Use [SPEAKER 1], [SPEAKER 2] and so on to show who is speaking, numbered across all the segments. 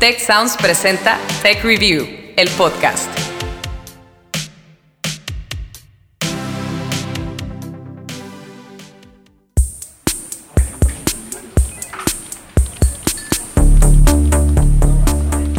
[SPEAKER 1] Tech Sounds presenta Tech Review, el podcast.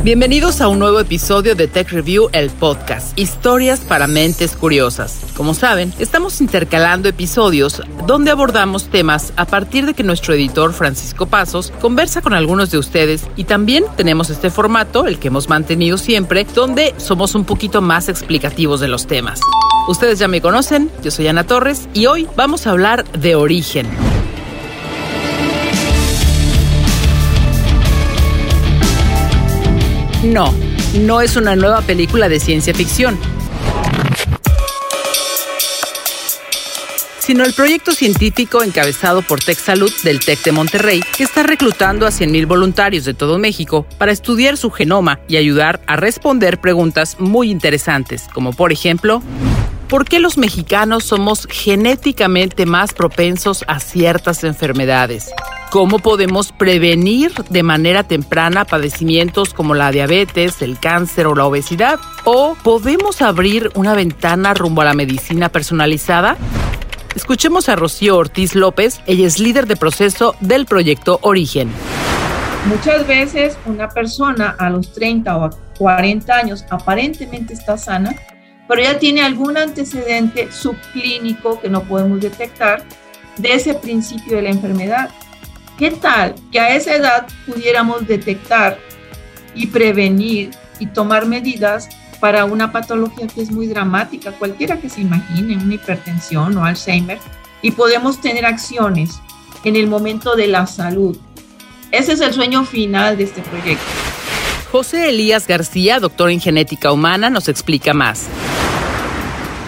[SPEAKER 1] Bienvenidos a un nuevo episodio de Tech Review, el podcast, historias para mentes curiosas. Como saben, estamos intercalando episodios donde abordamos temas a partir de que nuestro editor Francisco Pasos conversa con algunos de ustedes y también tenemos este formato, el que hemos mantenido siempre, donde somos un poquito más explicativos de los temas. Ustedes ya me conocen, yo soy Ana Torres y hoy vamos a hablar de origen. No, no es una nueva película de ciencia ficción. sino el proyecto científico encabezado por Tech Salud del TEC de Monterrey, que está reclutando a 100.000 voluntarios de todo México para estudiar su genoma y ayudar a responder preguntas muy interesantes, como por ejemplo, ¿por qué los mexicanos somos genéticamente más propensos a ciertas enfermedades? ¿Cómo podemos prevenir de manera temprana padecimientos como la diabetes, el cáncer o la obesidad? ¿O podemos abrir una ventana rumbo a la medicina personalizada? Escuchemos a Rocío Ortiz López, ella es líder de proceso del proyecto Origen.
[SPEAKER 2] Muchas veces una persona a los 30 o 40 años aparentemente está sana, pero ya tiene algún antecedente subclínico que no podemos detectar de ese principio de la enfermedad. ¿Qué tal que a esa edad pudiéramos detectar y prevenir y tomar medidas para una patología que es muy dramática, cualquiera que se imagine, una hipertensión o Alzheimer, y podemos tener acciones en el momento de la salud? Ese es el sueño final de este proyecto.
[SPEAKER 1] José Elías García, doctor en genética humana, nos explica más.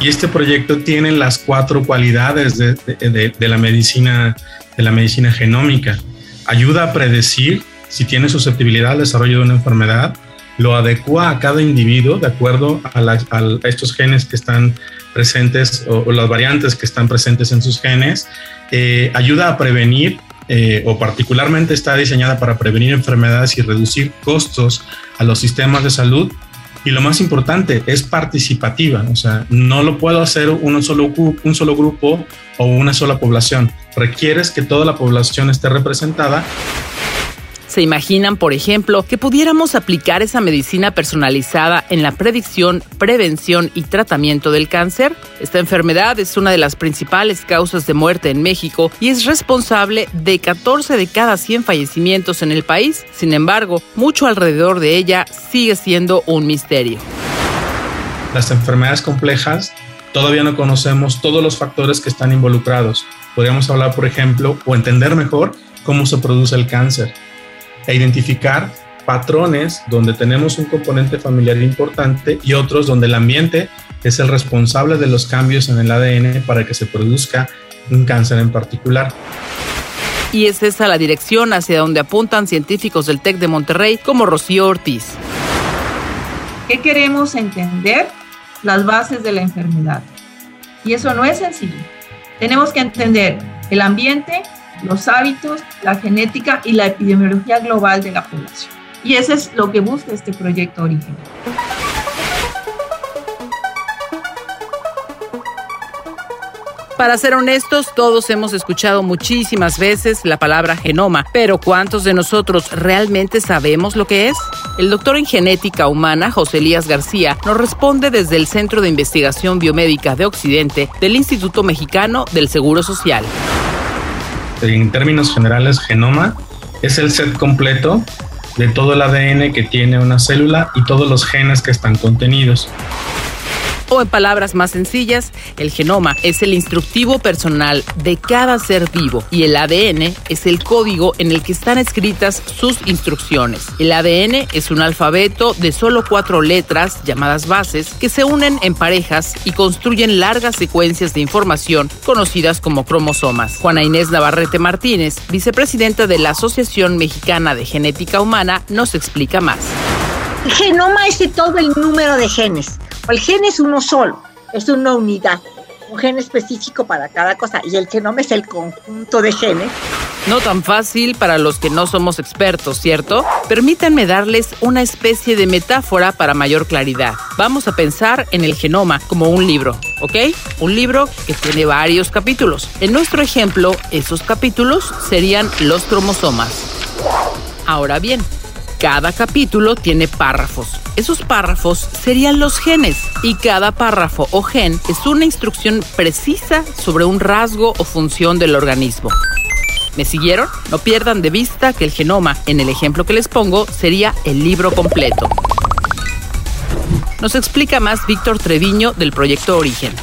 [SPEAKER 3] Y este proyecto tiene las cuatro cualidades de, la medicina de la medicina genómica. Ayuda a predecir si tiene susceptibilidad al desarrollo de una enfermedad, lo adecua a cada individuo de acuerdo a, estos genes que están presentes o, las variantes que están presentes en sus genes, eh, ayuda a prevenir eh, o particularmente está diseñada para prevenir enfermedades y reducir costos a los sistemas de salud y lo más importante, es participativa, o sea, no lo puedo hacer un solo, un solo grupo o una sola población. Requieres que toda la población esté representada
[SPEAKER 1] ¿Se imaginan, por ejemplo, que pudiéramos aplicar esa medicina personalizada en la predicción, prevención y tratamiento del cáncer? Esta enfermedad es una de las principales causas de muerte en México y es responsable de 14 de cada 100 fallecimientos en el país. Sin embargo, mucho alrededor de ella sigue siendo un misterio.
[SPEAKER 3] Las enfermedades complejas todavía no conocemos todos los factores que están involucrados. Podríamos hablar, por ejemplo, o entender mejor cómo se produce el cáncer e identificar patrones donde tenemos un componente familiar importante y otros donde el ambiente es el responsable de los cambios en el ADN para que se produzca un cáncer en particular.
[SPEAKER 1] Y es esa la dirección hacia donde apuntan científicos del TEC de Monterrey como Rocío Ortiz.
[SPEAKER 2] ¿Qué queremos entender? Las bases de la enfermedad. Y eso no es sencillo. Tenemos que entender el ambiente, los hábitos, la genética y la epidemiología global de la población. Y eso es lo que busca este proyecto Origen.
[SPEAKER 1] Para ser honestos, todos hemos escuchado muchísimas veces la palabra genoma, pero ¿cuántos de nosotros realmente sabemos lo que es? El doctor en genética humana, José Elías García, nos responde desde el Centro de Investigación Biomédica de Occidente del Instituto Mexicano del Seguro Social
[SPEAKER 3] en términos generales, genoma es el set completo de todo el ADN que tiene una célula y todos los genes que están contenidos.
[SPEAKER 1] O en palabras más sencillas, el genoma es el instructivo personal de cada ser vivo y el ADN es el código en el que están escritas sus instrucciones. El ADN es un alfabeto de solo cuatro letras llamadas bases que se unen en parejas y construyen largas secuencias de información conocidas como cromosomas. Juana Inés Navarrete Martínez, vicepresidenta de la Asociación Mexicana de Genética Humana, nos explica más.
[SPEAKER 4] El genoma es de todo el número de genes el gen es uno solo, es una unidad, un gen específico para cada cosa. Y el genoma es el conjunto de genes
[SPEAKER 1] No tan fácil para los que no somos expertos, ¿cierto? Permítanme darles una especie de metáfora para mayor claridad. Vamos a pensar en el genoma como un libro, ¿ok? Un libro que tiene varios capítulos. En nuestro ejemplo, esos capítulos serían los cromosomas. Ahora bien, cada capítulo tiene párrafos. Esos párrafos serían los genes y cada párrafo o gen es una instrucción precisa sobre un rasgo o función del organismo. ¿Me siguieron? No pierdan de vista que el genoma, en el ejemplo que les pongo, sería el libro completo. Nos explica más Víctor Treviño del proyecto Origen.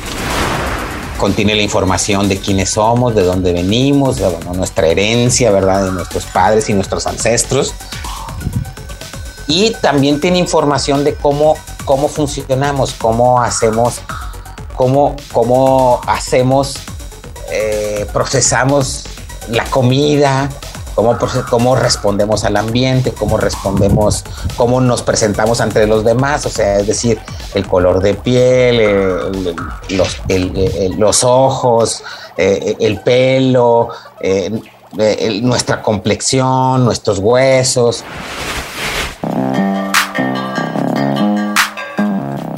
[SPEAKER 5] Contiene la información de quiénes somos, de dónde venimos, de nuestra herencia, ¿verdad? De nuestros padres y nuestros ancestros. Y también tiene información de cómo, cómo funcionamos, cómo hacemos, cómo, cómo hacemos, eh, procesamos la comida, cómo, cómo respondemos al ambiente, cómo respondemos, cómo nos presentamos ante los demás, o sea, es decir, el color de piel, los, los, ojos, eh, el pelo, eh, nuestra complexión, nuestros huesos.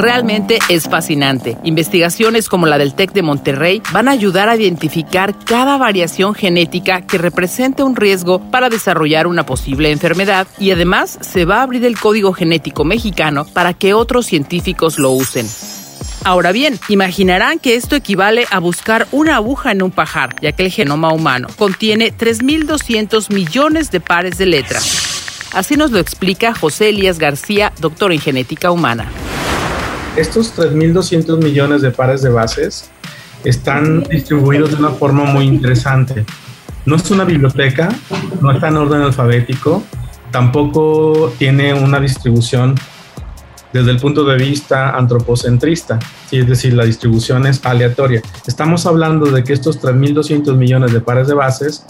[SPEAKER 1] Realmente es fascinante. Investigaciones como la del TEC de Monterrey van a ayudar a identificar cada variación genética que represente un riesgo para desarrollar una posible enfermedad y además se va a abrir el código genético mexicano para que otros científicos lo usen. Ahora bien, imaginarán que esto equivale a buscar una aguja en un pajar, ya que el genoma humano contiene 3.200 millones de pares de letras. Así nos lo explica José Elías García, doctor en genética humana.
[SPEAKER 3] Estos 3.200 millones de pares de bases están distribuidos de una forma muy interesante. No es una biblioteca, no está en orden alfabético, tampoco tiene una distribución desde el punto de vista antropocentrista, es decir, la distribución es aleatoria. Estamos hablando de que estos 3.200 millones de pares de bases,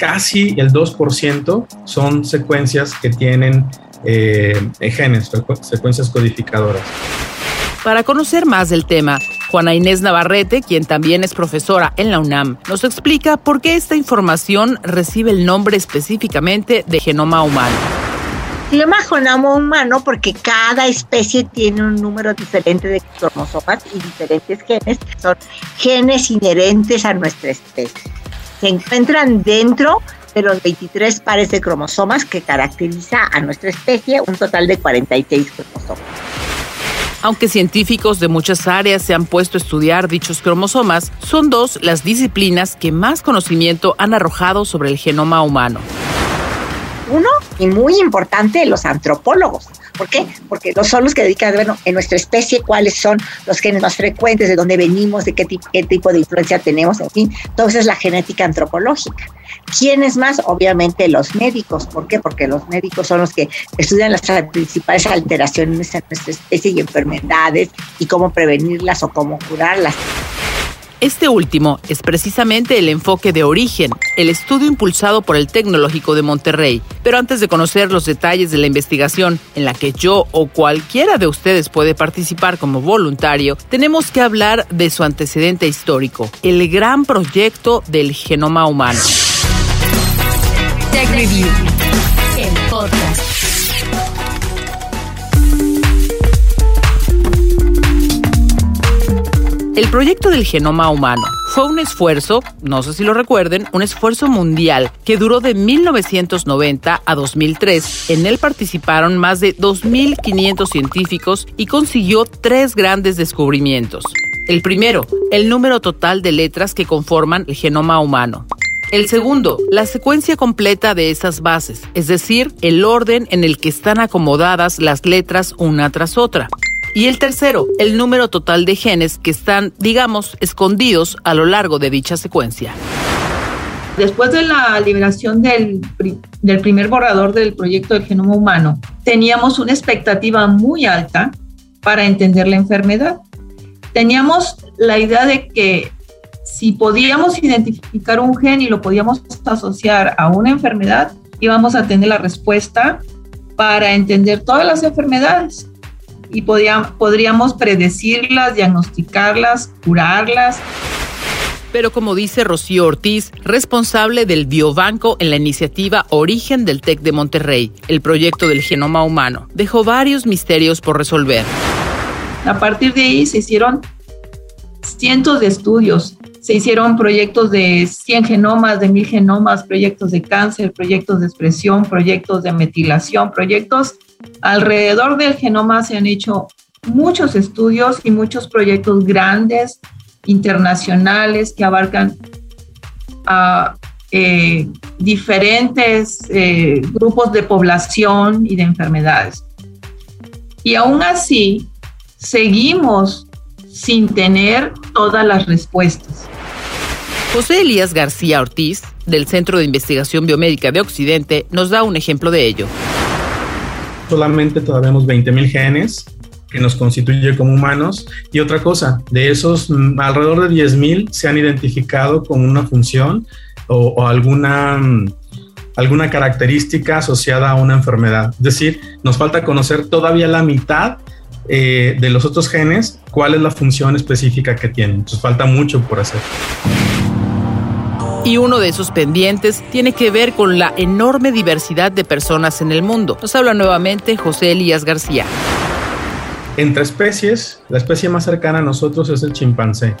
[SPEAKER 3] casi el 2% son secuencias que tienen eh, genes, secuencias codificadoras.
[SPEAKER 1] Para conocer más del tema, Juana Inés Navarrete, quien también es profesora en la UNAM, nos explica por qué esta información recibe el nombre específicamente de genoma humano.
[SPEAKER 4] Se llama genoma humano porque cada especie tiene un número diferente de cromosomas y diferentes genes, que son genes inherentes a nuestra especie. Se encuentran dentro de los 23 pares de cromosomas que caracteriza a nuestra especie, un total de 46 cromosomas.
[SPEAKER 1] Aunque científicos de muchas áreas se han puesto a estudiar dichos cromosomas, son dos las disciplinas que más conocimiento han arrojado sobre el genoma humano.
[SPEAKER 4] Uno, y muy importante, los antropólogos. ¿Por qué? Porque no son los que dedican, bueno, en nuestra especie, cuáles son los genes más frecuentes, de dónde venimos, de qué, qué tipo de influencia tenemos, en fin, todo eso es la genética antropológica. ¿Quiénes más? Obviamente los médicos. ¿Por qué? Porque los médicos son los que estudian las principales alteraciones en nuestra especie y enfermedades y cómo prevenirlas o cómo curarlas.
[SPEAKER 1] Este último es precisamente el enfoque de origen, el estudio impulsado por el Tecnológico de Monterrey. Pero antes de conocer los detalles de la investigación en la que yo o cualquiera de ustedes puede participar como voluntario, tenemos que hablar de su antecedente histórico, el gran proyecto del genoma humano. Tech Review, El proyecto del genoma humano fue un esfuerzo, no sé si lo recuerden, un esfuerzo mundial que duró de 1990 a 2003. En él participaron más de 2.500 científicos y consiguió tres grandes descubrimientos. El primero, el número total de letras que conforman el genoma humano. El segundo, la secuencia completa de esas bases, es decir, el orden en el que están acomodadas las letras una tras otra. Y el tercero, el número total de genes que están, digamos, escondidos a lo largo de dicha secuencia.
[SPEAKER 2] Después de la liberación del, del primer borrador del proyecto del genoma humano, teníamos una expectativa muy alta para entender la enfermedad. Teníamos la idea de que si podíamos identificar un gen y lo podíamos asociar a una enfermedad, íbamos a tener la respuesta para entender todas las enfermedades y podríamos predecirlas, diagnosticarlas, curarlas.
[SPEAKER 1] Pero como dice Rocío Ortiz, responsable del Biobanco en la iniciativa Origen del TEC de Monterrey, el proyecto del genoma humano, dejó varios misterios por resolver.
[SPEAKER 2] A partir de ahí se hicieron cientos de estudios, se hicieron proyectos de 100 genomas, de 1000 genomas, proyectos de cáncer, proyectos de expresión, proyectos de metilación, proyectos alrededor del genoma se han hecho muchos estudios y muchos proyectos grandes, internacionales, que abarcan a eh, diferentes eh, grupos de población y de enfermedades. Y aún así, seguimos sin tener todas las respuestas.
[SPEAKER 1] José Elías García Ortiz, del Centro de Investigación Biomédica de Occidente, nos da un ejemplo de ello.
[SPEAKER 3] Solamente todavía 20.000 genes que nos constituye como humanos. Y otra cosa, de esos alrededor de 10.000 se han identificado con una función o, alguna, mm, alguna característica asociada a una enfermedad. Es decir, nos falta conocer todavía la mitad eh, de los otros genes, cuál es la función específica que tienen. Entonces falta mucho por hacer.
[SPEAKER 1] Y uno de esos pendientes tiene que ver con la enorme diversidad de personas en el mundo. Nos habla nuevamente José Elías García.
[SPEAKER 3] Entre especies, la especie más cercana a nosotros es el chimpancé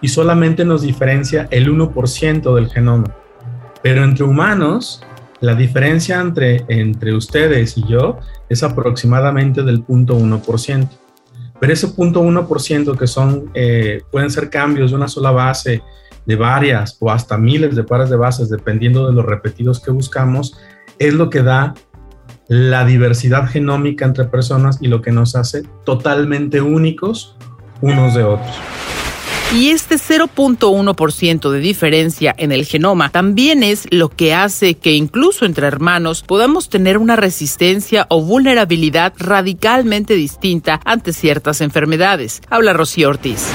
[SPEAKER 3] y solamente nos diferencia el 1% del genoma. Pero entre humanos, la diferencia entre, entre ustedes y yo es aproximadamente del 0.1%. Pero ese 0.1% que son, eh, pueden ser cambios de una sola base, de varias o hasta miles de pares de bases, dependiendo de los repetidos que buscamos, es lo que da la diversidad genómica entre personas y lo que nos hace totalmente únicos unos de otros.
[SPEAKER 1] Y este 0.1% de diferencia en el genoma también es lo que hace que incluso entre hermanos podamos tener una resistencia o vulnerabilidad radicalmente distinta ante ciertas enfermedades. Habla Rocío Ortiz.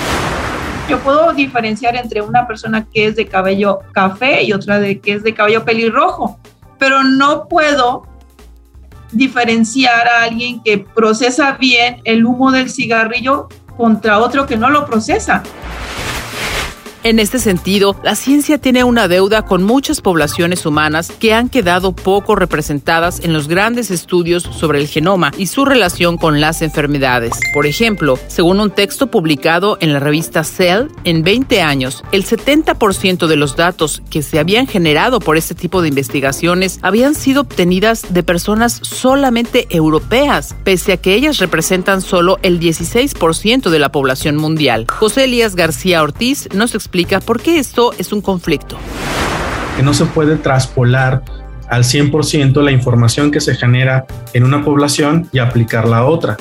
[SPEAKER 2] Yo puedo diferenciar entre una persona que es de cabello café y otra de que es de cabello pelirrojo, pero no puedo diferenciar a alguien que procesa bien el humo del cigarrillo contra otro que no lo procesa.
[SPEAKER 1] En este sentido, la ciencia tiene una deuda con muchas poblaciones humanas que han quedado poco representadas en los grandes estudios sobre el genoma y su relación con las enfermedades. Por ejemplo, según un texto publicado en la revista Cell, en 20 años, el 70% de los datos que se habían generado por este tipo de investigaciones habían sido obtenidas de personas solamente europeas, pese a que ellas representan solo el 16% de la población mundial. José Elías García Ortiz nos explica explica por qué esto es un conflicto.
[SPEAKER 3] Que no se puede traspolar al 100% la información que se genera en una población y aplicarla a otra.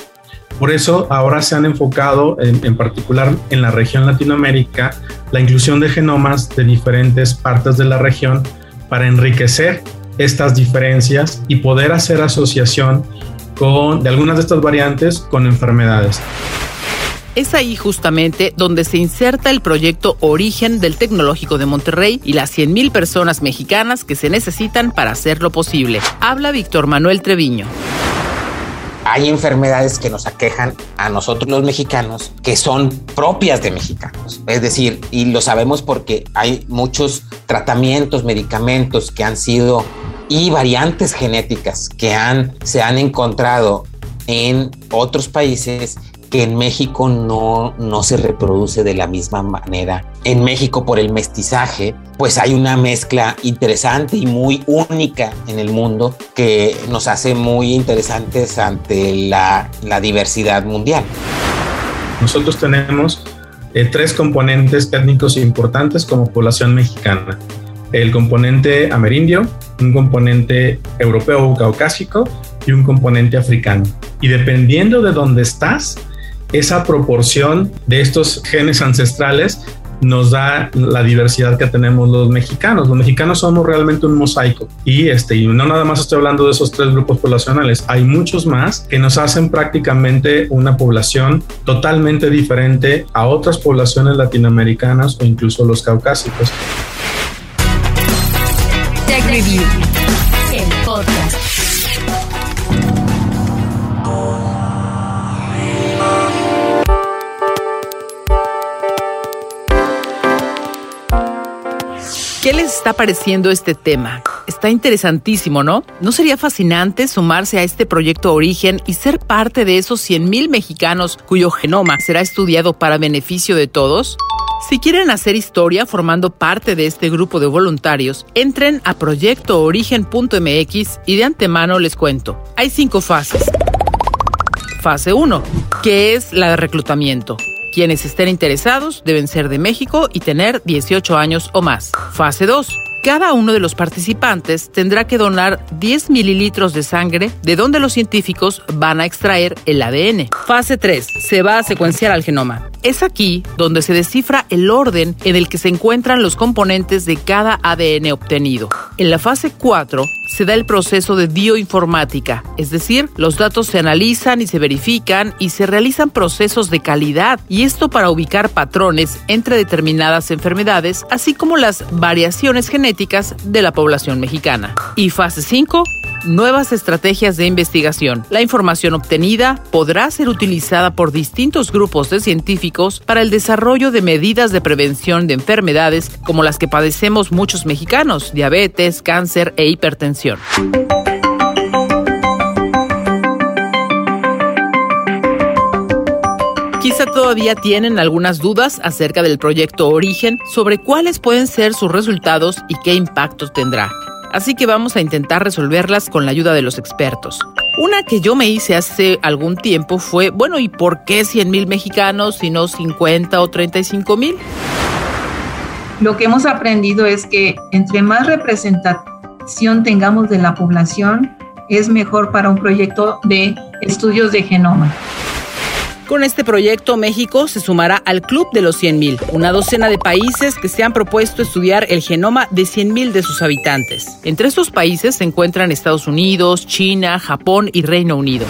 [SPEAKER 3] Por eso ahora se han enfocado en, en, particular en la región Latinoamérica la inclusión de genomas de diferentes partes de la región para enriquecer estas diferencias y poder hacer asociación con, de algunas de estas variantes con enfermedades.
[SPEAKER 1] Es ahí justamente donde se inserta el proyecto Origen del Tecnológico de Monterrey y las 100.000 personas mexicanas que se necesitan para hacerlo posible. Habla Víctor Manuel Treviño
[SPEAKER 5] hay enfermedades que nos aquejan a nosotros los mexicanos que son propias de mexicanos. Es decir, y lo sabemos porque hay muchos tratamientos, medicamentos que han sido y variantes genéticas que han, se han encontrado en otros países que en México no, no se reproduce de la misma manera. En México por el mestizaje, pues hay una mezcla interesante y muy única en el mundo que nos hace muy interesantes ante la, la diversidad mundial.
[SPEAKER 3] Nosotros tenemos eh, tres componentes étnicos importantes como población mexicana. El componente amerindio, un componente europeo o caucásico y un componente africano. Y dependiendo de dónde estás, esa proporción de estos genes ancestrales nos da la diversidad que tenemos los mexicanos. Los mexicanos somos realmente un mosaico y este y no nada más estoy hablando de esos tres grupos poblacionales, hay muchos más que nos hacen prácticamente una población totalmente diferente a otras poblaciones latinoamericanas o incluso los caucásicos.
[SPEAKER 1] les está este tema? Está interesantísimo, ¿no? ¿No sería fascinante sumarse a este proyecto Origen y ser parte de esos 100.000 mexicanos cuyo genoma será estudiado para beneficio de todos? Si quieren hacer historia formando parte de este grupo de voluntarios, entren a proyectoorigen.mx y de antemano les cuento. Hay cinco fases. Fase 1, que es la de reclutamiento. Quienes estén interesados deben ser de México y tener 18 años o más. Fase 2. Cada uno de los participantes tendrá que donar 10 mililitros de sangre de donde los científicos van a extraer el ADN. Fase 3. Se va a secuenciar al genoma. Es aquí donde se descifra el orden en el que se encuentran los componentes de cada ADN obtenido. En la fase 4 se da el proceso de bioinformática, es decir, los datos se analizan y se verifican y se realizan procesos de calidad, y esto para ubicar patrones entre determinadas enfermedades, así como las variaciones genéticas de la población mexicana. Y fase 5, nuevas estrategias de investigación. La información obtenida podrá ser utilizada por distintos grupos de científicos para el desarrollo de medidas de prevención de enfermedades como las que padecemos muchos mexicanos, diabetes, cáncer e hipertensión. Quizá todavía tienen algunas dudas acerca del proyecto Origen sobre cuáles pueden ser sus resultados y qué impactos tendrá así que vamos a intentar resolverlas con la ayuda de los expertos. Una que yo me hice hace algún tiempo fue, bueno, ¿y por qué 100 mil mexicanos y no 50 o 35 mil?
[SPEAKER 2] Lo que hemos aprendido es que entre más representación tengamos de la población, es mejor para un proyecto de estudios de genoma.
[SPEAKER 1] Con este proyecto, México se sumará al Club de los 100.000, una docena de países que se han propuesto estudiar el genoma de 100.000 de sus habitantes. Entre estos países se encuentran Estados Unidos, China, Japón y Reino Unido.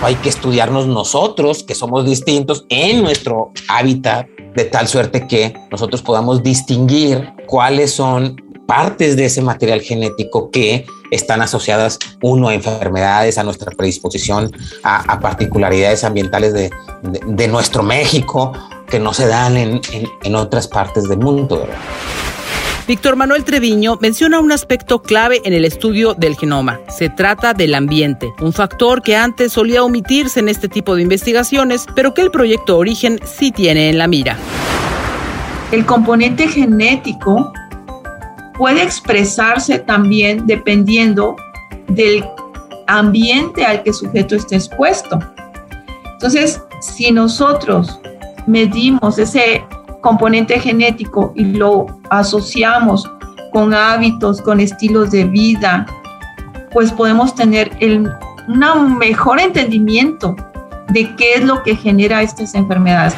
[SPEAKER 5] Hay que estudiarnos nosotros, que somos distintos, en nuestro hábitat, de tal suerte que nosotros podamos distinguir cuáles son partes de ese material genético que están asociadas, uno, a enfermedades, a nuestra predisposición, a, particularidades ambientales de, nuestro México que no se dan en, otras partes del mundo.
[SPEAKER 1] Víctor Manuel Treviño menciona un aspecto clave en el estudio del genoma. Se trata del ambiente, un factor que antes solía omitirse en este tipo de investigaciones, pero que el proyecto Origen sí tiene en la mira.
[SPEAKER 2] El componente genético puede expresarse también dependiendo del ambiente al que el sujeto esté expuesto. Entonces, si nosotros medimos ese componente genético y lo asociamos con hábitos, con estilos de vida, pues podemos tener un mejor entendimiento de qué es lo que genera estas enfermedades.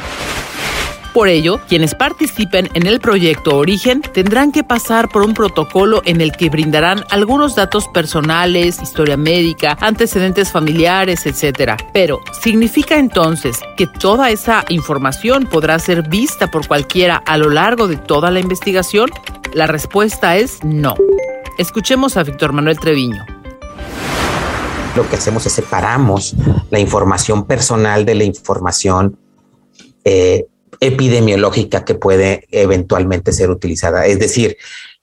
[SPEAKER 1] Por ello, quienes participen en el proyecto Origen tendrán que pasar por un protocolo en el que brindarán algunos datos personales, historia médica, antecedentes familiares, etc. Pero, ¿significa entonces que toda esa información podrá ser vista por cualquiera a lo largo de toda la investigación? La respuesta es no. Escuchemos a Víctor Manuel Treviño
[SPEAKER 5] lo que hacemos es separamos la información personal de la información eh, epidemiológica que puede eventualmente ser utilizada. Es decir,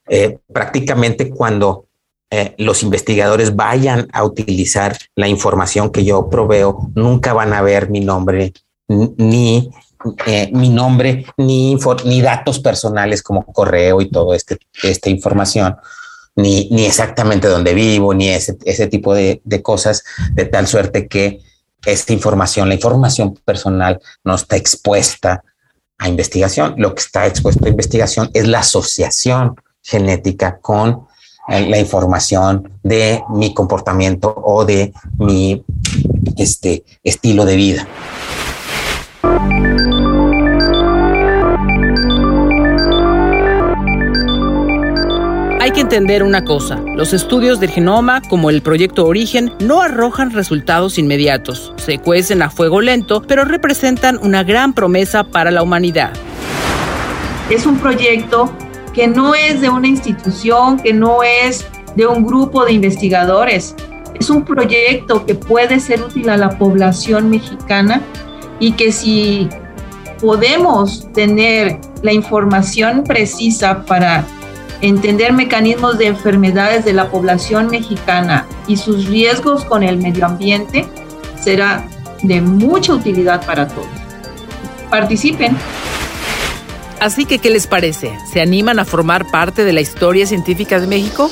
[SPEAKER 5] eh, prácticamente cuando eh, los investigadores vayan a utilizar la información que yo proveo, nunca van a ver mi nombre ni eh, mi nombre ni, datos personales como correo y todo este, esta información. Ni, ni exactamente dónde vivo, ni ese, ese tipo de cosas, de tal suerte que esta información, la información personal, no está expuesta a investigación. Lo que está expuesto a investigación es la asociación genética con eh, la información de mi comportamiento o de mi este, estilo de vida.
[SPEAKER 1] Hay que entender una cosa, los estudios del genoma, como el proyecto Origen, no arrojan resultados inmediatos, se cuecen a fuego lento, pero representan una gran promesa para la humanidad.
[SPEAKER 2] Es un proyecto que no es de una institución, que no es de un grupo de investigadores, es un proyecto que puede ser útil a la población mexicana y que si podemos tener la información precisa para entender mecanismos de enfermedades de la población mexicana y sus riesgos con el medio ambiente será de mucha utilidad para todos. Participen.
[SPEAKER 1] Así que, ¿qué les parece? ¿Se animan a formar parte de la historia científica de México?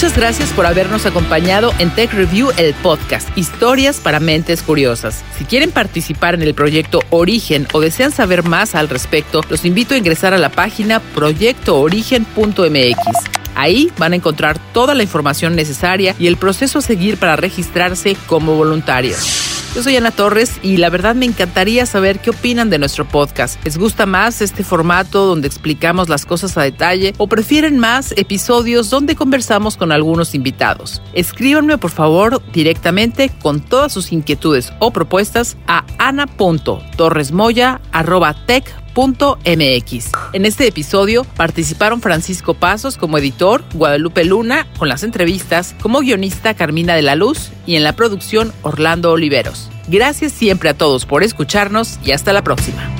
[SPEAKER 1] Muchas gracias por habernos acompañado en Tech Review, el podcast, historias para mentes curiosas. Si quieren participar en el proyecto Origen o desean saber más al respecto, los invito a ingresar a la página proyectoorigen.mx. Ahí van a encontrar toda la información necesaria y el proceso a seguir para registrarse como voluntarios. Yo soy Ana Torres y la verdad me encantaría saber qué opinan de nuestro podcast. ¿Les gusta más este formato donde explicamos las cosas a detalle o prefieren más episodios donde conversamos con algunos invitados? Escríbanme por favor directamente con todas sus inquietudes o propuestas a ana.torresmoya.tech En este episodio participaron Francisco Pasos como editor, Guadalupe Luna con las entrevistas, como guionista Carmina de la Luz y en la producción Orlando Oliveros. Gracias siempre a todos por escucharnos y hasta la próxima.